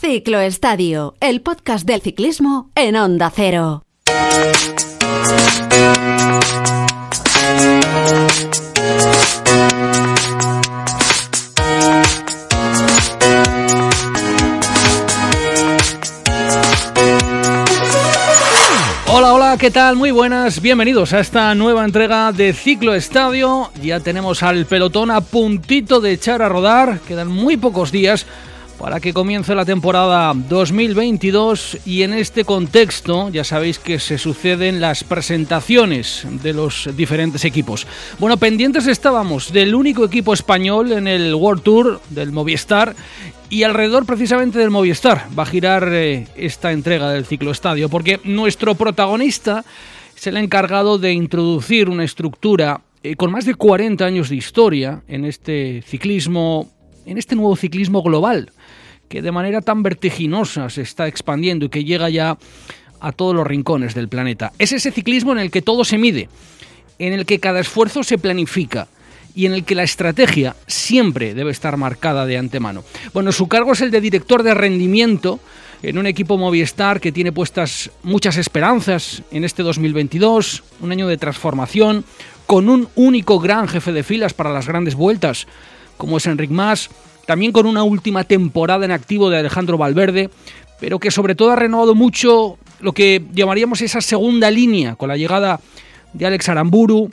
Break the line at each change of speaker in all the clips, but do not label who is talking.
Ciclo Estadio, el podcast del ciclismo en Onda Cero.
Hola, hola, ¿qué tal? Muy buenas, bienvenidos a esta nueva entrega de Ciclo Estadio. Ya tenemos al pelotón a puntito de echar a rodar, quedan muy pocos días para que comience la temporada 2022 y en este contexto ya sabéis que se suceden las presentaciones de los diferentes equipos. Bueno, pendientes estábamos del único equipo español en el World Tour del Movistar y alrededor precisamente del Movistar va a girar eh, esta entrega del ciclo estadio porque nuestro protagonista es el encargado de introducir una estructura eh, con más de 40 años de historia en este ciclismo, en este nuevo ciclismo global que de manera tan vertiginosa se está expandiendo y que llega ya a todos los rincones del planeta. Es ese ciclismo en el que todo se mide, en el que cada esfuerzo se planifica y en el que la estrategia siempre debe estar marcada de antemano. Bueno, su cargo es el de director de rendimiento en un equipo Movistar que tiene puestas muchas esperanzas en este 2022, un año de transformación, con un único gran jefe de filas para las grandes vueltas, como es Enric Mas, también con una última temporada en activo de Alejandro Valverde, pero que sobre todo ha renovado mucho lo que llamaríamos esa segunda línea, con la llegada de Alex Aramburu,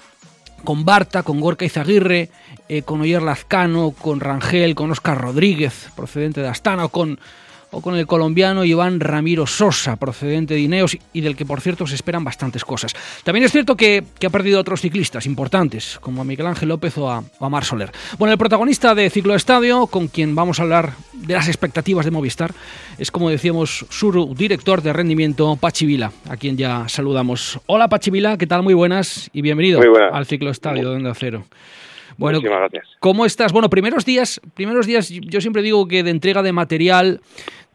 con Barta, con Gorka Izaguirre, eh, con Oyer Lazcano, con Rangel, con Oscar Rodríguez, procedente de Astana, o con o con el colombiano Iván Ramiro Sosa, procedente de Ineos y del que por cierto se esperan bastantes cosas. También es cierto que, ha perdido a otros ciclistas importantes, como a Miguel Ángel López o a, Mar Soler. Bueno, el protagonista de Ciclo Estadio, con quien vamos a hablar de las expectativas de Movistar, es como decíamos su director de rendimiento, Pachi Vila, a quien ya saludamos. Hola Pachi Vila, ¿qué tal? Muy buenas y bienvenido al Ciclo Estadio de Onda Cero. Bueno, gracias. ¿cómo estás? Bueno, primeros días, primeros días, yo siempre digo que de entrega de material,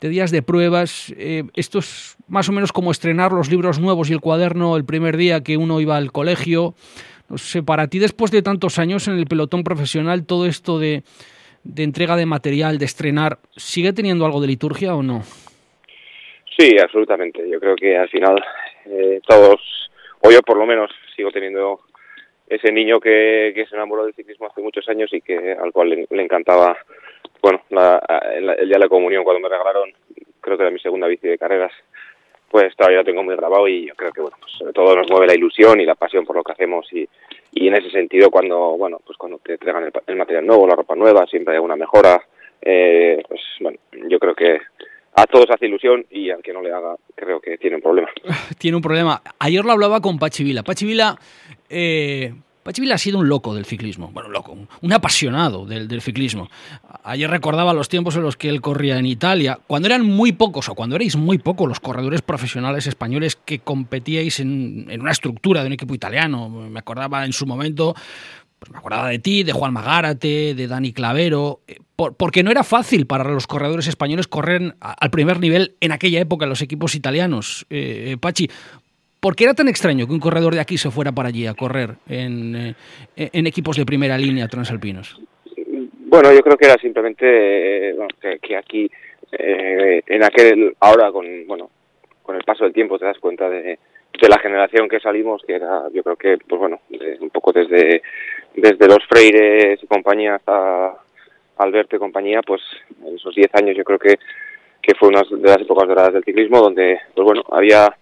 de días de pruebas. Eh, esto es más o menos como estrenar los libros nuevos y el cuaderno el primer día que uno iba al colegio. No sé, para ti después de tantos años en el pelotón profesional, todo esto de, entrega de material, de estrenar, ¿sigue teniendo algo de liturgia o no?
Sí, absolutamente. Yo creo que al final eh, todos, o yo por lo menos, sigo teniendo ese niño que, que se enamoró del ciclismo hace muchos años y que al cual le encantaba bueno, el, día de la comunión cuando me regalaron, creo que era mi segunda bici de carreras, pues todavía lo tengo muy grabado y yo creo que, bueno, pues sobre todo nos mueve la ilusión y la pasión por lo que hacemos y, y en ese sentido cuando, bueno, pues cuando te entregan el, material nuevo, la ropa nueva, siempre hay alguna mejora, eh, pues bueno, yo creo que a todos hace ilusión y al que no le haga creo que tiene un problema.
Tiene un problema. Ayer lo hablaba con Pachi Vila. Pachi Vila, eh, ha sido un loco del ciclismo, bueno, loco, un apasionado del, ciclismo. Ayer recordaba los tiempos en los que él corría en Italia, cuando eran muy pocos o cuando erais muy pocos los corredores profesionales españoles que competíais en, una estructura de un equipo italiano. Me acordaba en su momento, pues me acordaba de ti, de Juan Magárate, de Dani Clavero, eh, porque no era fácil para los corredores españoles correr al primer nivel en aquella época en los equipos italianos. Eh, Pachi, ¿Por qué era tan extraño que un corredor de aquí se fuera para allí a correr en, eh, en equipos de primera línea transalpinos?
Bueno, yo creo que era simplemente que, aquí, eh, en aquel, ahora con, bueno, con el paso del tiempo te das cuenta de, de la generación que salimos, que era, yo creo que, pues bueno, un poco desde, desde los Freires y compañía hasta Alberto y compañía, pues en esos 10 años yo creo que, que fue una de las épocas doradas del ciclismo, donde, pues bueno, había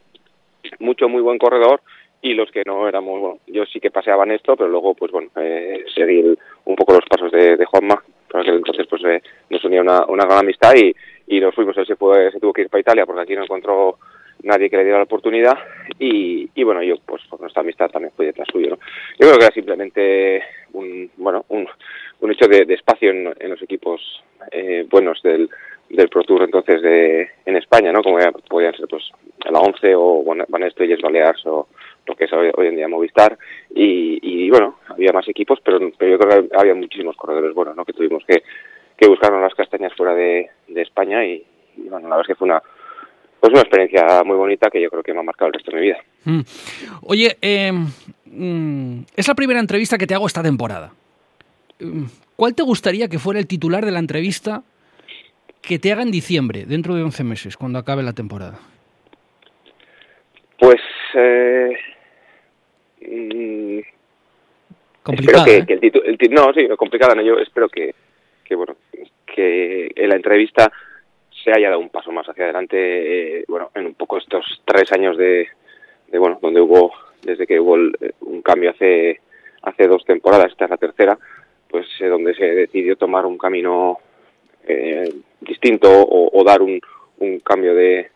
mucho muy buen corredor y los que no éramos, bueno, yo sí que paseaba en esto, pero luego, pues bueno, eh, seguí un poco los pasos de, de Juanma, para que entonces pues eh, nos unía una, una gran amistad y, y nos fuimos, él se, fue, se tuvo que ir para Italia porque aquí no encontró nadie que le diera la oportunidad y, y bueno, yo pues por nuestra amistad también fui detrás suyo, ¿no? Yo creo que era simplemente un, bueno, un, un hecho de, de espacio en, los equipos eh, buenos del, del Pro Tour entonces de, en España, ¿no? Como podían ser pues la 11 o Van Estrellas Baleares o lo que es hoy, en día Movistar y, y, bueno, había más equipos, pero, pero yo creo que había muchísimos corredores buenos, ¿no? Que tuvimos que, que buscar las castañas fuera de, de España y, bueno, la verdad es que fue una pues una experiencia muy bonita que yo creo que me ha marcado el resto de mi vida.
Mm. Oye, eh, mm, es la primera entrevista que te hago esta temporada. Mm, ¿Cuál te gustaría que fuera el titular de la entrevista que te haga en diciembre, dentro de 11 meses, cuando acabe la temporada?
Pues... Eh, mm,
complicada.
que, ¿eh? el, no, sí, complicada. No, yo espero que, que, bueno, que en la entrevista se haya dado un paso más hacia adelante. Eh, bueno, en un poco estos tres años de, de bueno, donde hubo desde que hubo un cambio hace hace dos temporadas, esta es la tercera, pues eh, donde se decidió tomar un camino eh, distinto o, dar un, un cambio de,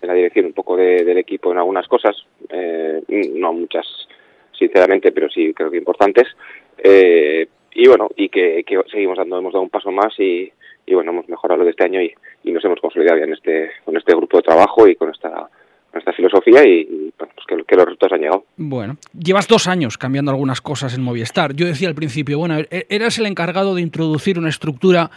de, la dirección un poco del equipo en algunas cosas, eh, no muchas sinceramente, pero sí creo que importantes. Eh, y bueno, y que, que, seguimos dando, hemos dado un paso más y, y bueno, hemos mejorado lo de este año y, y nos hemos consolidado ya en este, con este grupo de trabajo y con esta esta filosofía y, pues que, los resultados han llegado.
Bueno, llevas dos años cambiando algunas cosas en Movistar. Yo decía al principio, bueno, e-, eras el encargado de introducir una estructura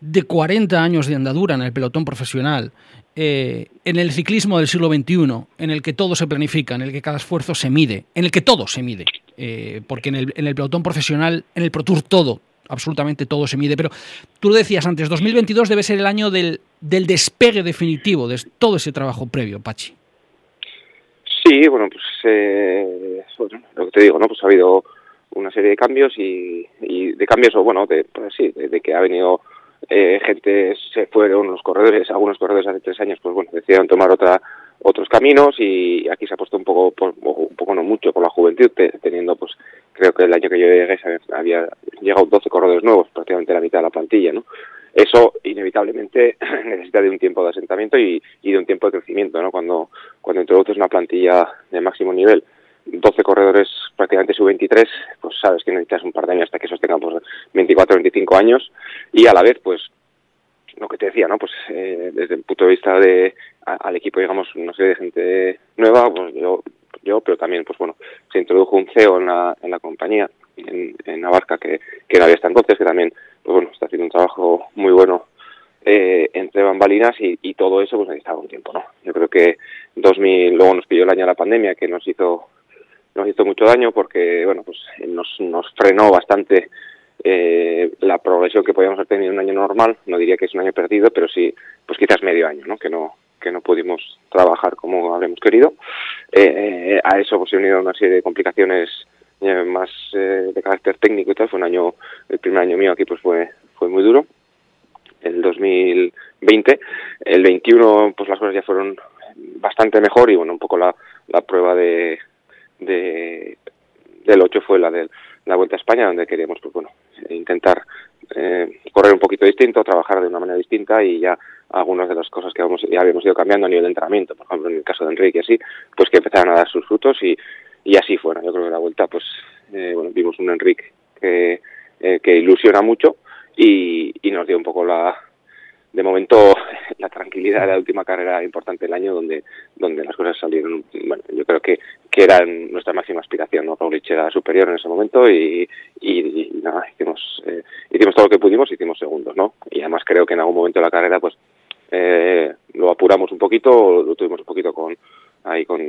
de 40 años de andadura en el pelotón profesional, eh, en el ciclismo del siglo XXI, en el que todo se planifica, en el que cada esfuerzo se mide, en el que todo se mide, eh, porque en el, en el pelotón profesional, en el Pro Tour todo, absolutamente todo se mide. Pero tú lo decías antes, 2022 debe ser el año del, del despegue definitivo de todo ese trabajo previo, Pachi.
Sí, bueno, pues eh, lo que te digo, ¿no? Pues ha habido una serie de cambios y, y de cambios, o bueno, de, pues sí, de, que ha venido eh, gente, se fueron los corredores, algunos corredores hace tres años, pues bueno, decidieron tomar otra otros caminos y aquí se ha puesto un poco, por, un poco no mucho, por la juventud, teniendo pues, creo que el año que yo llegué había llegado 12 corredores nuevos, prácticamente la mitad de la plantilla, ¿no? eso inevitablemente necesita de un tiempo de asentamiento y, de un tiempo de crecimiento, ¿no? Cuando, cuando introduces una plantilla de máximo nivel, 12 corredores prácticamente sub-23, pues sabes que necesitas un par de años hasta que esos tengan pues, 24 25 años y a la vez, pues, lo que te decía, ¿no? Pues eh, desde el punto de vista de al equipo, digamos, una serie de gente nueva, pues yo, yo pero también, pues bueno, se introdujo un CEO en la, en la compañía, en, en Navarca, que, que no había hasta entonces, que también pues bueno, está haciendo un trabajo muy bueno eh, entre bambalinas y, y, todo eso pues necesitaba un tiempo, ¿no? Yo creo que 2000, luego nos pilló el año de la pandemia que nos hizo nos hizo mucho daño porque, bueno, pues nos, nos frenó bastante eh, la progresión que podíamos haber tenido en un año normal, no diría que es un año perdido, pero sí, pues quizás medio año, ¿no? Que no que no pudimos trabajar como habríamos querido. Eh, a eso pues, se unido una serie de complicaciones eh, más eh, de carácter técnico y tal. Fue un año, el primer año mío aquí pues fue, fue muy duro. El 2020, el 21 pues las cosas ya fueron bastante mejor y bueno, un poco la, la prueba de, de del 8 fue la de la Vuelta a España, donde queríamos pues bueno, intentar eh, correr un poquito distinto, trabajar de una manera distinta y ya algunas de las cosas que habíamos ido cambiando a nivel de entrenamiento, por ejemplo en el caso de Enrique así, pues que empezaron a dar sus frutos y, y así fuera. Yo creo que la vuelta, pues, eh, bueno, vimos un Enrique que, eh, que ilusiona mucho y nos dio un poco la, de momento la tranquilidad de la última carrera importante del año donde donde las cosas salieron bueno yo creo que que era nuestra máxima aspiración no Roglic era superior en ese momento y, y, nada hicimos eh, hicimos todo lo que pudimos hicimos segundos no y además creo que en algún momento de la carrera pues eh, lo apuramos un poquito lo tuvimos un poquito con ahí con,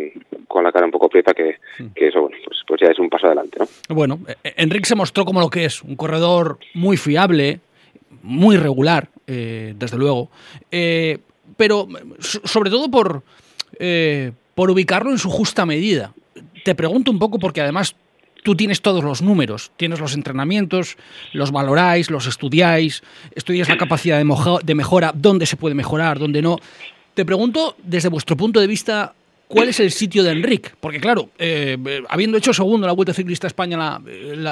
con la cara un poco prieta que, que eso pues, pues ya es un paso adelante. ¿no?
Bueno, eh, Enrique se mostró como lo que es, un corredor muy fiable, muy regular, eh, desde luego, eh, pero sobre todo por, eh, por ubicarlo en su justa medida. Te pregunto un poco porque además tú tienes todos los números, tienes los entrenamientos, los valoráis, los estudiáis, estudias la capacidad de, de mejora, dónde se puede mejorar, dónde no. Te pregunto, desde vuestro punto de vista, cuál es el sitio de Enric. Porque claro, eh, habiendo hecho segundo la Vuelta Ciclista España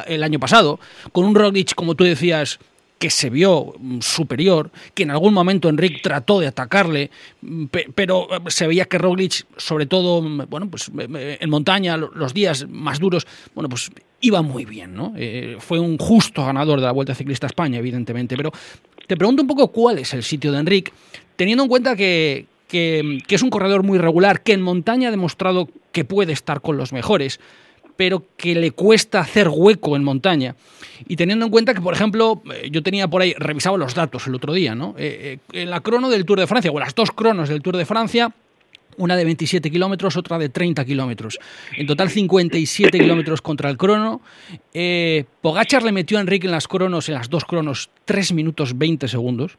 el año pasado, con un Roglic, como tú decías, que se vio mm, superior, que en algún momento Enric trató de atacarle, mm, pero eh, se veía que Roglic, sobre todo, mm, bueno, pues en montaña, los días más duros, bueno, pues iba muy bien, ¿no? Eh, fue un justo ganador de la Vuelta Ciclista España, evidentemente, pero te pregunto un poco cuál es el sitio de Enric, teniendo en cuenta que, que, es un corredor muy regular, que en montaña ha demostrado que puede estar con los mejores, pero que le cuesta hacer hueco en montaña. Y teniendo en cuenta que, por ejemplo, eh, yo tenía por ahí, revisaba los datos el otro día, ¿no? Eh, eh, en la crono del Tour de Francia, o las dos cronos del Tour de Francia, una de 27 kilómetros, otra de 30 kilómetros. En total 57 kilómetros contra el crono. Eh, Pogachar le metió a Enrique en las cronos, en las dos cronos, 3 minutos 20 segundos,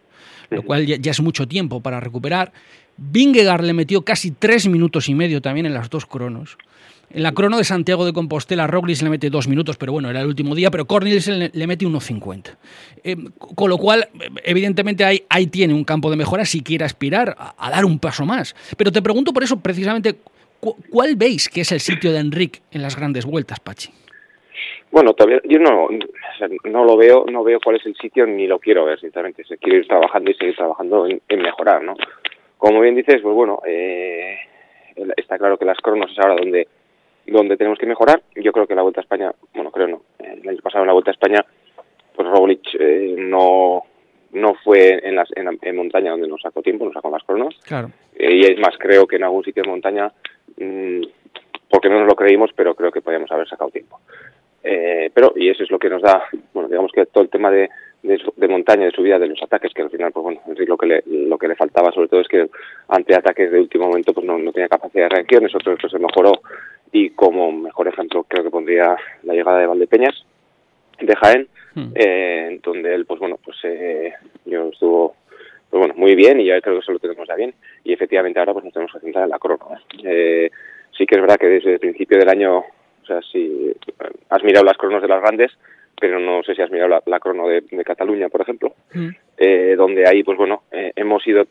lo cual ya, es mucho tiempo para recuperar. Vingegaard le metió casi 3 minutos y medio también en las dos cronos. En la crono de Santiago de Compostela, Roglic le mete dos minutos, pero bueno, era el último día, pero Cornelissen le, mete 1.50. Eh, con lo cual, evidentemente, ahí, ahí, tiene un campo de mejora si quiere aspirar a, dar un paso más. Pero te pregunto por eso, precisamente, ¿cuál veis que es el sitio de Enric en las grandes vueltas, Pachi?
Bueno, todavía yo no, no lo veo, no veo cuál es el sitio ni lo quiero ver, sinceramente. Se quiere ir trabajando y seguir trabajando en, mejorar, ¿no? Como bien dices, pues bueno, eh, está claro que las cronos es ahora donde donde tenemos que mejorar. Yo creo que la Vuelta a España, bueno, creo no, el año pasado en la Vuelta a España, pues Roglic eh, no no fue en, las, en, montaña donde nos sacó tiempo, nos sacó las cronos.
Claro.
Eh, y es más, creo que en algún sitio de montaña, mmm, porque no nos lo creímos, pero creo que podíamos haber sacado tiempo. Eh, pero, y eso es lo que nos da, bueno, digamos que todo el tema de, de, montaña, de subida, de los ataques, que al final, pues bueno, lo que le, lo que le faltaba sobre todo es que ante ataques de último momento, pues no, no tenía capacidad de reacción, eso, eso se mejoró y como mejor ejemplo creo que pondría la llegada de Valdepeñas de Jaén hmm. eh, donde él pues bueno pues eh, yo estuvo pues bueno muy bien y ya creo que eso lo tenemos ya bien y efectivamente ahora pues nos tenemos que centrar en la crono ¿eh? sí que es verdad que desde el principio del año o sea si has mirado las cronos de las grandes pero no sé si has mirado la, crono de, Cataluña por ejemplo hmm. donde ahí pues bueno hemos ido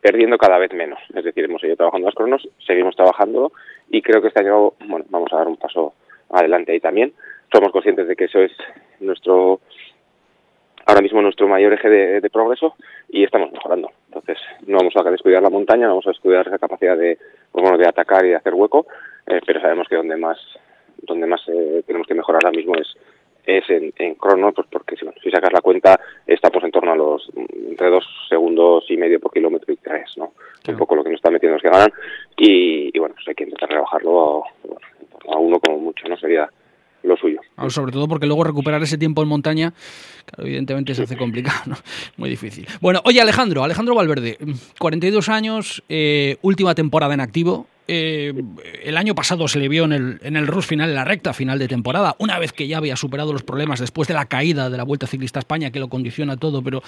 perdiendo cada vez menos. Es decir, hemos seguido trabajando las cronos, seguimos trabajando y creo que este año bueno, vamos a dar un paso adelante ahí también. Somos conscientes de que eso es nuestro ahora mismo nuestro mayor eje de, progreso y estamos mejorando. Entonces, no vamos a descuidar la montaña, no vamos a descuidar esa capacidad de, pues bueno, de atacar y de hacer hueco, eh, pero sabemos que donde más donde más eh, tenemos que mejorar ahora mismo es es en, en crono, pues porque si, si sacas la cuenta estamos en torno a los entre dos segundos y medio por kilómetro y tres, ¿no? Un poco lo que nos está metiendo es que ganan y, bueno, pues hay que intentar rebajarlo a, a uno como mucho, ¿no? Sería lo suyo.
sobre todo porque luego recuperar ese tiempo en montaña, evidentemente se hace complicado, ¿no? muy difícil. Bueno, oye Alejandro, Alejandro Valverde, 42 años, eh, última temporada en activo, eh, el año pasado se le vio en el, en el Rus final, en la recta final de temporada, una vez que ya había superado los problemas después de la caída de la Vuelta Ciclista a España, que lo condiciona todo, pero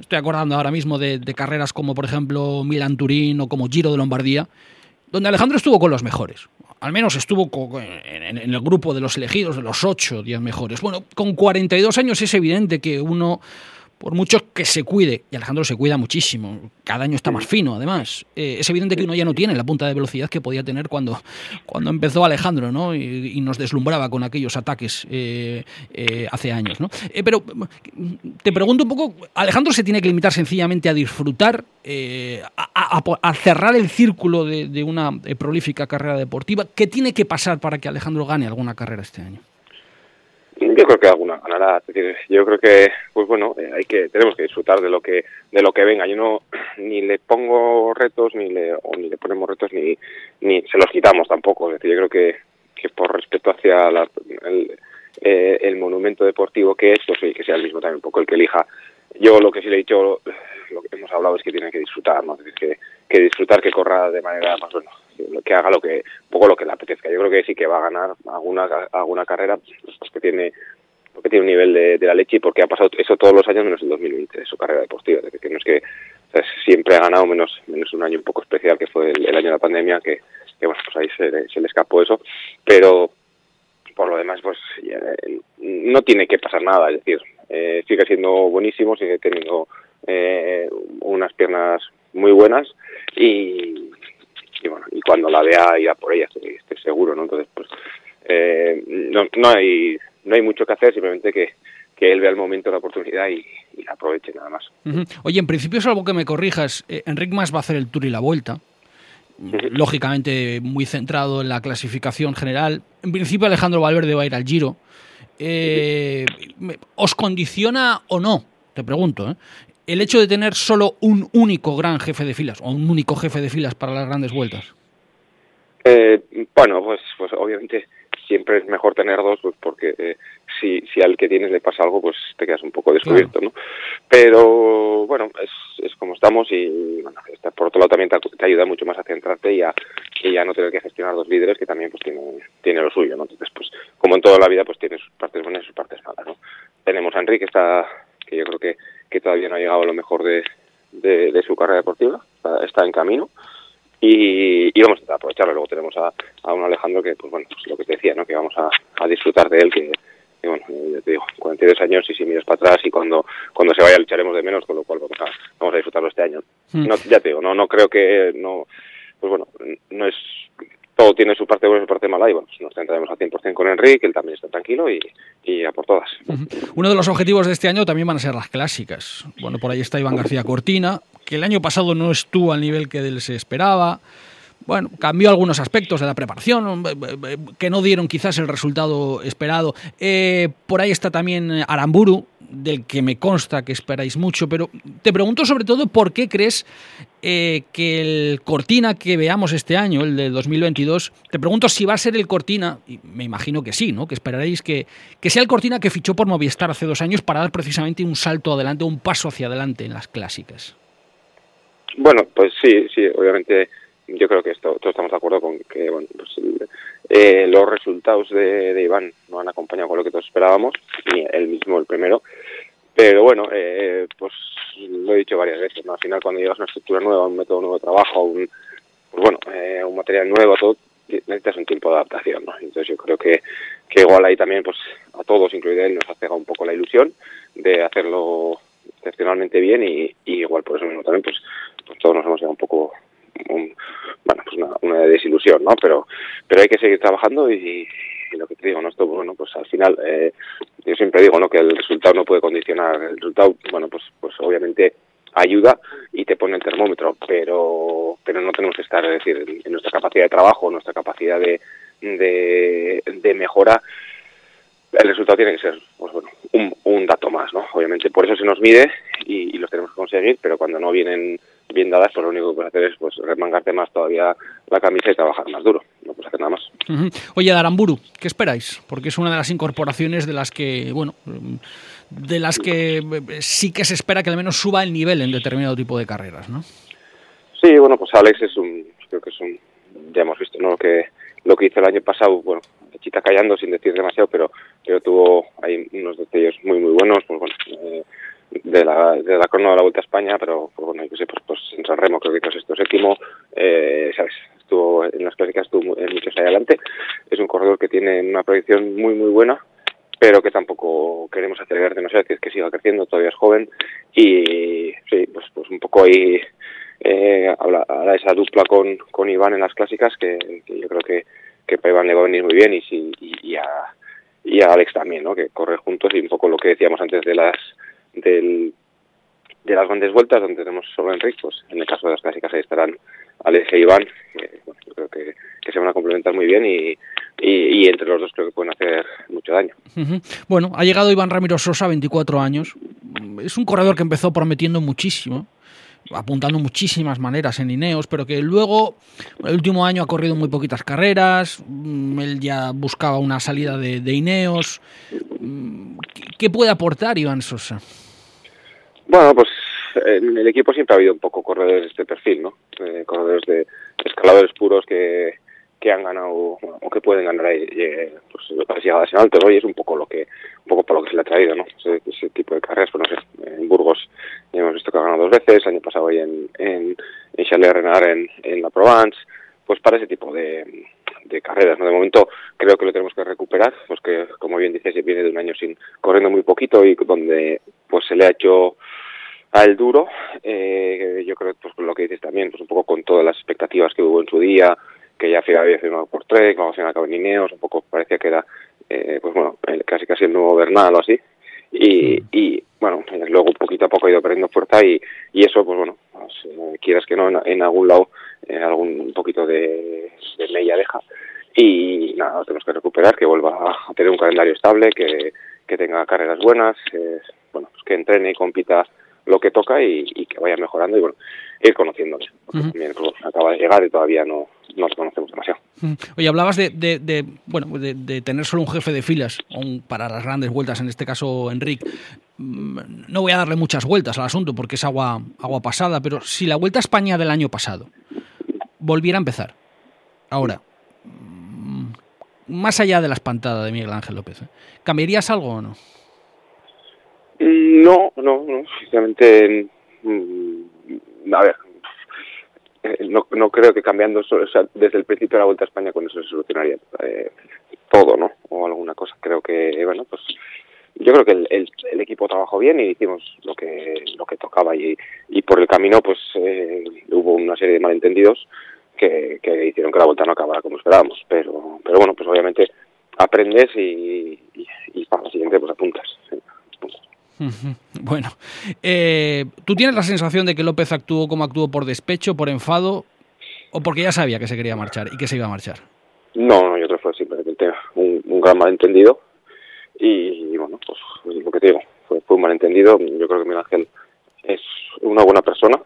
estoy acordando ahora mismo de, carreras como, por ejemplo, Milan Turín o como Giro de Lombardía, donde Alejandro estuvo con los mejores. Al menos estuvo en, en el grupo de los elegidos, de los ocho, días mejores. Bueno, con 42 años es evidente que uno por mucho que se cuide, y Alejandro se cuida muchísimo, cada año está más fino además, eh, es evidente que uno ya no tiene la punta de velocidad que podía tener cuando, cuando empezó Alejandro, ¿no? Y, nos deslumbraba con aquellos ataques eh, eh, hace años, ¿no? pero te pregunto un poco, Alejandro se tiene que limitar sencillamente a disfrutar, a, cerrar el círculo de, de una prolífica carrera deportiva. ¿Qué tiene que pasar para que Alejandro gane alguna carrera este año?
Yo creo que alguna ganará. yo creo que, pues bueno, eh, hay que tenemos que disfrutar de lo que de lo que venga. Yo no ni le pongo retos ni le o ni le ponemos retos ni ni se los quitamos tampoco. Es decir, yo creo que que por respeto hacia el, eh, el monumento deportivo que es, pues que sea el mismo también un poco el que elija. Yo lo que sí le he dicho, lo que hemos hablado es que tiene que disfrutar, ¿no? Es que, que disfrutar, que corra de manera más bueno, que haga lo que poco lo que le apetezca. Yo creo que sí que va a ganar alguna alguna carrera pues que tiene porque tiene un nivel de, la leche y porque ha pasado eso todos los años menos el 2020 de su carrera deportiva. que no es que siempre ha ganado menos menos un año un poco especial que fue el, año de la pandemia que, bueno pues ahí se, se, le escapó eso, pero por lo demás pues no tiene que pasar nada, es decir eh, sigue siendo buenísimo, sigue teniendo eh, unas piernas muy buenas y, y bueno, y cuando la vea irá por ella, estoy, seguro, ¿no? Entonces, pues eh, no, no, hay, no hay mucho que hacer, simplemente que, que él vea el momento, la oportunidad y, la aproveche nada más.
Oye, en principio es algo que me corrijas, eh, Enric Mas va a hacer el Tour y la Vuelta, lógicamente muy centrado en la clasificación general. En principio Alejandro Valverde va a ir al Giro. Eh, ¿Os condiciona o no? Te pregunto, ¿eh? El hecho de tener solo un único gran jefe de filas o un único jefe de filas para las grandes vueltas?
Eh, bueno, pues, pues obviamente siempre es mejor tener dos, pues porque eh, si, si al que tienes le pasa algo, pues te quedas un poco descubierto, ¿no? Pero bueno, es, es como estamos y bueno, por otro lado también te, ayuda mucho más a centrarte y a, y a no tener que gestionar dos líderes que también pues tiene, tiene lo suyo, ¿no? Entonces, pues como en toda la vida, pues tiene sus partes buenas y sus partes malas, ¿no? Tenemos a Enrique, que está, que yo creo que, que todavía no ha llegado a lo mejor de, de, su carrera deportiva, está, en camino y, y, vamos a aprovecharlo. Luego tenemos a, a un Alejandro que, pues bueno, pues lo que te decía, ¿no? que vamos a, a disfrutar de él, que, bueno, ya te digo, 42 años y si miras para atrás y cuando cuando se vaya lucharemos de menos, con lo cual vamos a, vamos a disfrutarlo este año. Hmm. No, ya te digo, no, no creo que, no, pues bueno, no es todo tiene su parte buena y su parte mala y bueno, nos centraremos al 100% con Enrique, él también está tranquilo y, y a por todas.
Uno de los objetivos de este año también van a ser las clásicas. Bueno, por ahí está Iván García Cortina, que el año pasado no estuvo al nivel que él se esperaba. Bueno, cambió algunos aspectos de la preparación que no dieron quizás el resultado esperado. Eh, por ahí está también Aramburu, del que me consta que esperáis mucho, pero te pregunto sobre todo por qué crees eh, que el Cortina que veamos este año, el de 2022, te pregunto si va a ser el Cortina, y me imagino que sí, ¿no? Que esperaréis que, que sea el Cortina que fichó por Movistar hace dos años para dar precisamente un salto adelante, un paso hacia adelante en las clásicas.
Bueno, pues sí, sí, obviamente yo creo que esto, todos estamos de acuerdo con que bueno, pues, eh, los resultados de, de, Iván no han acompañado con lo que todos esperábamos, ni él mismo el primero. Pero bueno, eh, pues lo he dicho varias veces, ¿no? al final cuando llegas a una estructura nueva, un método nuevo de trabajo, un, pues bueno, eh, un material nuevo, todo, necesitas un tiempo de adaptación. ¿no? Entonces yo creo que, que igual ahí también pues a todos, incluido él, nos ha un poco la ilusión de hacerlo excepcionalmente bien y, y igual por eso mismo también pues, pues todos nos hemos quedado un poco un, bueno, pues una, desilusión, ¿no? Pero, pero hay que seguir trabajando y, lo que te digo, ¿no? Esto, bueno, pues al final, eh, yo siempre digo, ¿no? Que el resultado no puede condicionar, el resultado, bueno, pues, pues obviamente ayuda y te pone el termómetro, pero, pero no tenemos que estar, es decir, en, nuestra capacidad de trabajo, nuestra capacidad de, de, de mejora, el resultado tiene que ser pues bueno, un, un, dato más, ¿no? Obviamente por eso se nos mide y, y los tenemos que conseguir, pero cuando no vienen bien dadas, pues lo único que puedes hacer es pues remangarte más todavía la camisa y trabajar más duro. No puedes hacer nada más.
Uh -huh. Oye, Daramburu, ¿qué esperáis? Porque es una de las incorporaciones de las que, bueno, de las que eh, sí que se espera que al menos suba el nivel en determinado tipo de carreras, ¿no?
Sí, bueno, pues Alex es un, creo que es un, ya hemos visto, ¿no? Que lo que hizo el año pasado, bueno, chita callando sin decir demasiado, pero, pero tuvo ahí unos detalles muy, muy buenos, pues bueno, eh, de la, de la crono de la Vuelta a España, pero pues, bueno, yo sé, pues, pues en San Remo creo que es esto séptimo, eh, ¿sabes? Estuvo en las clásicas, estuvo muchos ahí adelante. Es un corredor que tiene una proyección muy, muy buena, pero que tampoco queremos acelerar demasiado, que es que siga creciendo, todavía es joven y sí, pues, pues un poco ahí eh, habla esa dupla con, con Iván en las clásicas que, yo creo que, que para Iván le va a venir muy bien y, y, y, a, y a Alex también, ¿no? que corre juntos y un poco lo que decíamos antes de las de las grandes vueltas donde tenemos solo Enrique, pues en el caso de las clásicas ahí estarán Alex e Iván, que bueno, yo creo que, que, se van a complementar muy bien y, y, entre los dos creo que pueden hacer mucho daño.
Bueno, ha llegado Iván Ramiro Sosa, 24 años, es un corredor que empezó prometiendo muchísimo, apuntando muchísimas maneras en Ineos, pero que luego el último año ha corrido muy poquitas carreras, él ya buscaba una salida de, de Ineos. ¿Qué puede aportar Iván Sosa?
Bueno, pues en el equipo siempre ha habido un poco corredores de este perfil, ¿no? Eh, corredores de escaladores puros que, que han ganado o que pueden ganar ahí, eh, pues llegadas en alto, ¿no? Y es un poco lo que un poco por lo que se le ha traído, ¿no? Ese, tipo de carreras, pues no sé, en Burgos ya hemos visto que ha ganado dos veces, año pasado ahí en, en, en Chalet Renard en, en la Provence, pues para ese tipo de, de carreras, ¿no? De momento creo que lo tenemos que recuperar, pues que como bien dices, viene de un año sin corriendo muy poquito y donde pues se le ha hecho al duro, eh, yo creo pues lo que dices también, pues un poco con todas las expectativas que hubo en su día, que ya había firmado por Trek, vamos a acabar en Ineos, un poco parecía que era, eh, pues bueno, casi casi el nuevo Bernal o así, y, y bueno, luego poquito a poco ha ido perdiendo fuerza y, y eso, pues bueno, pues, eh, quieras que no, en, en algún lado, en algún un poquito de, de mella deja. Y nada, tenemos que recuperar, que vuelva a tener un calendario estable, que, que tenga carreras buenas, eh, bueno, pues que entrene y compita lo que toca y, y que vaya mejorando y bueno, ir conociéndole. Porque uh -huh. también acaba de llegar y todavía no, no lo conocemos demasiado.
Oye, hablabas de, bueno, de, tener solo un jefe de filas para las grandes vueltas, en este caso Enrique. Mm, no voy a darle muchas vueltas al asunto porque es agua, agua pasada, pero si la Vuelta a España del año pasado volviera a empezar, ahora, mm, más allá de la espantada de Miguel Ángel López, ¿eh? ¿cambiarías algo o no?
Mm, no, no, no, sinceramente, a ver, eh, no, no creo que cambiando desde el principio de la Vuelta a España con eso se solucionaría eh, todo, ¿no? O alguna cosa. Creo que, bueno, pues yo creo que el, el, equipo trabajó bien y hicimos lo que lo que tocaba y, y por el camino pues eh, hubo una serie de malentendidos que, que hicieron que la vuelta no acabara como esperábamos pero pero bueno pues obviamente aprendes y, para la siguiente pues apuntas
Bueno, eh, ¿tú tienes la sensación de que López actuó como actuó por despecho, por enfado, o porque ya sabía que se quería marchar y que se iba a marchar?
No, no yo creo que fue simplemente un, gran malentendido y, bueno, pues lo que te digo, fue, un malentendido. Yo creo que Miguel Ángel es una buena persona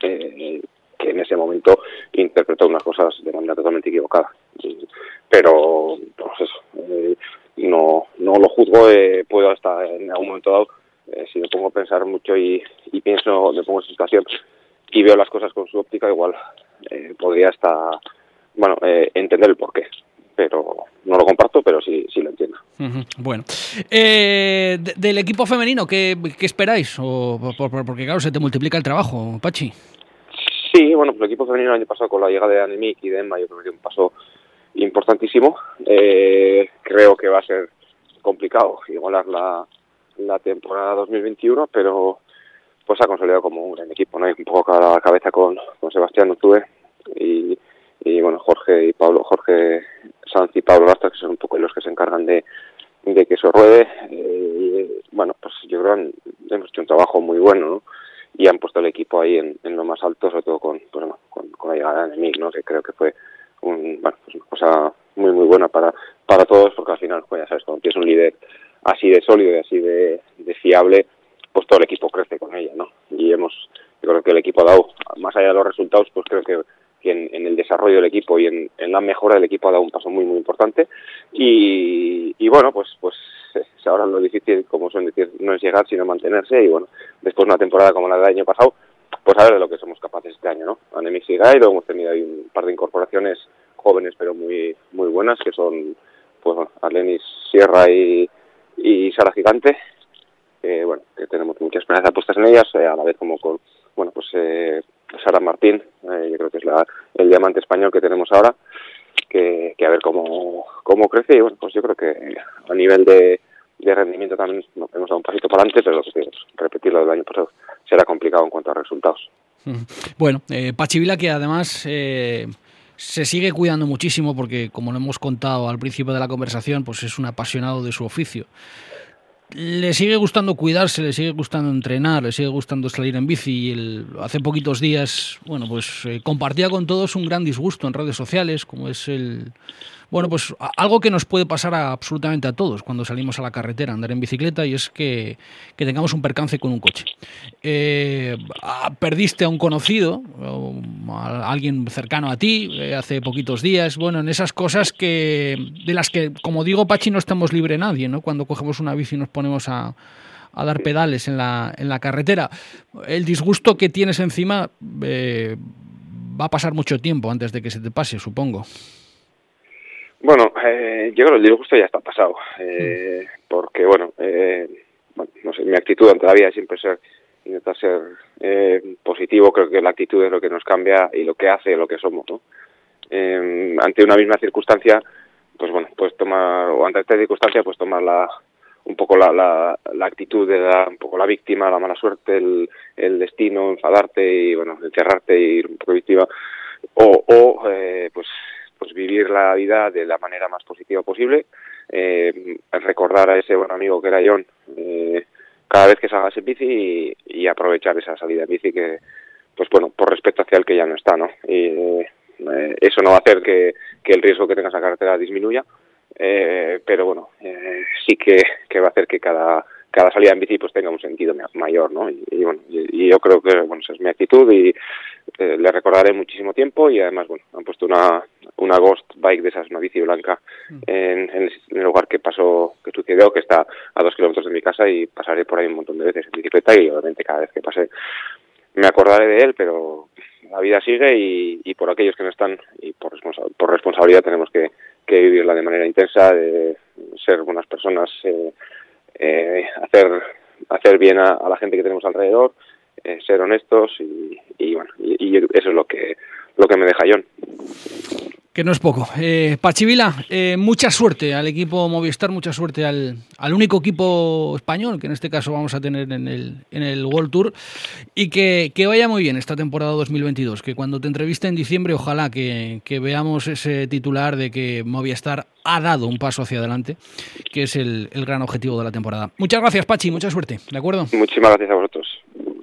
eh, que en ese momento interpretó unas cosas de manera totalmente equivocada. Pero, pues eh, no, no lo juzgo, eh, puedo hasta en algún momento dado eh, si me pongo a pensar mucho y, pienso, me pongo en situación y veo las cosas con su óptica, igual eh, podría hasta, bueno, eh, entender el porqué. Pero no lo comparto, pero sí, sí lo entiendo.
Bueno, del equipo femenino, ¿qué, esperáis? O, porque claro, se te multiplica el trabajo, Pachi.
Sí, bueno, pues el equipo femenino el año pasado con la llegada de Anemic y de Emma, yo creo que un paso importantísimo. creo que va a ser complicado igualar la, la temporada 2021, pero pues ha consolidado como un gran equipo, ¿no? Hay un poco a la cabeza con, con Sebastián tuve y, y bueno, Jorge y Pablo, Jorge Sanz y Pablo Lastra, que son un poco los que se encargan de, de que eso ruede. Eh, bueno, pues yo creo que hemos hecho un trabajo muy bueno, ¿no? Y han puesto el equipo ahí en, en lo más alto, sobre todo con, pues, con, con, la llegada de Mick, ¿no? Que creo que fue un, bueno, pues una cosa muy, muy buena para, para todos, porque al final, pues ya sabes, cuando tienes un líder así de sólido y así de, fiable, pues todo el equipo crece con ella, ¿no? Y hemos, yo creo que el equipo ha dado, más allá de los resultados, pues creo que, en, el desarrollo del equipo y en, la mejora del equipo ha dado un paso muy, muy importante. Y, y bueno, pues, pues ahora lo difícil, como suelen decir, no es llegar, sino Y bueno, después de una temporada como la del año pasado, pues a ver de lo que somos capaces este año, ¿no? Anemix y Gairo, hemos tenido ahí un par de incorporaciones jóvenes, pero muy, muy buenas, que son, pues, bueno, Alenis Sierra y y Sara Gigante, que bueno, que tenemos mucha esperanza puestas en ellas, eh, a la vez como con, bueno, pues eh, Sara Martín, eh, yo creo que es la, el diamante español que tenemos ahora, que, que a ver cómo, cómo crece y bueno, pues yo creo que a nivel de, de rendimiento también hemos dado un pasito para adelante, pero repetirlo del año pasado será complicado en cuanto a resultados.
Bueno, eh, Pachivila que además eh, se sigue cuidando muchísimo porque, como lo hemos contado al principio de la conversación, pues es un apasionado de su oficio. Le sigue gustando cuidarse, le sigue gustando entrenar, le sigue gustando salir en bici y hace poquitos días, bueno, pues eh, compartía con todos un gran disgusto en redes sociales, como es el, bueno, pues algo que nos puede pasar a absolutamente a todos cuando salimos a la carretera a andar en bicicleta y es que, tengamos un percance con un coche. Eh, perdiste a un conocido, a alguien cercano a ti, eh, hace poquitos días. Bueno, en esas cosas que de las que, como digo, Pachi, no estamos libre nadie, ¿no? Cuando cogemos una bici y nos ponemos a, dar pedales en la, en la carretera. El disgusto que tienes encima eh, va a pasar mucho tiempo antes de que se te pase, supongo.
Bueno, eh, yo creo que el disgusto ya está pasado, eh, porque bueno, eh, bueno, no sé, mi actitud ante la vida siempre ser, intentar ser eh, positivo, creo que la actitud es lo que nos cambia y lo que hace lo que somos. Eh, ante una misma circunstancia, pues bueno, pues tomar, o ante esta circunstancia, pues tomar la, un poco la, la, la actitud de la, un poco la víctima, la mala suerte, el, el destino, enfadarte y bueno, encerrarte y ir un poco víctima, o, o eh, pues pues vivir la vida de la manera más positiva posible, eh, recordar a ese buen amigo que era John eh, cada vez que salgas en bici y, aprovechar esa salida en bici que, pues bueno, por respeto hacia el que ya no está, ¿no? Y eh, eso no va a hacer que, el riesgo que tengas la carretera disminuya, eh, pero bueno, eh, sí que va a hacer que cada cada salida en bici pues tenga un sentido mayor, ¿no? Y, bueno, y, yo creo que bueno, esa es mi actitud y eh, le recordaré muchísimo tiempo y además, bueno, han puesto una, una Ghost Bike de esas, una bici blanca mm. en, en, el lugar que pasó, que sucedió, que está a dos kilómetros de mi casa y pasaré por ahí un montón de veces en bicicleta y obviamente cada vez que pase me acordaré de él, pero la vida sigue y, por aquellos que no están y por, por responsabilidad tenemos que, vivirla de manera intensa, de ser buenas personas, eh, eh, hacer hacer bien a, la gente que tenemos alrededor, eh, ser honestos y, bueno, y, eso es lo que lo que me deja John.
Que no es poco. Eh, Pachivila, eh, mucha suerte al equipo Movistar, mucha suerte al, al, único equipo español, que en este caso vamos a tener en el, en el World Tour, y que, que vaya muy bien esta temporada 2022, que cuando te entreviste en diciembre, ojalá que, que, veamos ese titular de que Movistar ha dado un paso hacia adelante, que es el, el gran objetivo de la temporada. Muchas gracias, Pachi, mucha suerte, ¿de acuerdo?
Muchísimas gracias a vosotros.